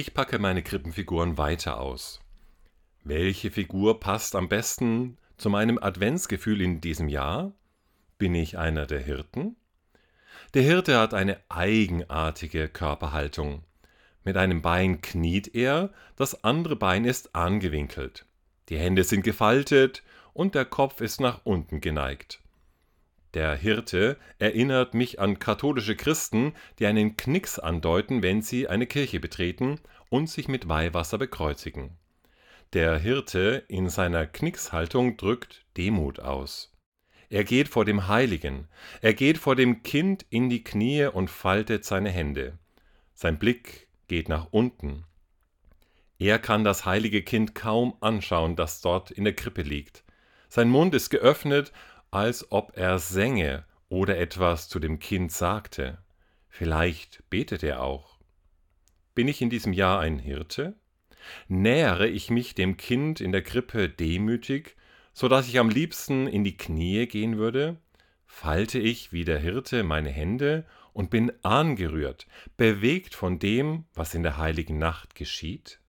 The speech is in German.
Ich packe meine Krippenfiguren weiter aus. Welche Figur passt am besten zu meinem Adventsgefühl in diesem Jahr? Bin ich einer der Hirten? Der Hirte hat eine eigenartige Körperhaltung. Mit einem Bein kniet er, das andere Bein ist angewinkelt. Die Hände sind gefaltet und der Kopf ist nach unten geneigt. Der Hirte erinnert mich an katholische Christen, die einen Knicks andeuten, wenn sie eine Kirche betreten und sich mit Weihwasser bekreuzigen. Der Hirte in seiner Knickshaltung drückt Demut aus. Er geht vor dem Heiligen, er geht vor dem Kind in die Knie und faltet seine Hände. Sein Blick geht nach unten. Er kann das heilige Kind kaum anschauen, das dort in der Krippe liegt. Sein Mund ist geöffnet als ob er sänge oder etwas zu dem Kind sagte. Vielleicht betet er auch. Bin ich in diesem Jahr ein Hirte? Nähere ich mich dem Kind in der Krippe demütig, so dass ich am liebsten in die Knie gehen würde? Falte ich wie der Hirte meine Hände und bin angerührt, bewegt von dem, was in der heiligen Nacht geschieht?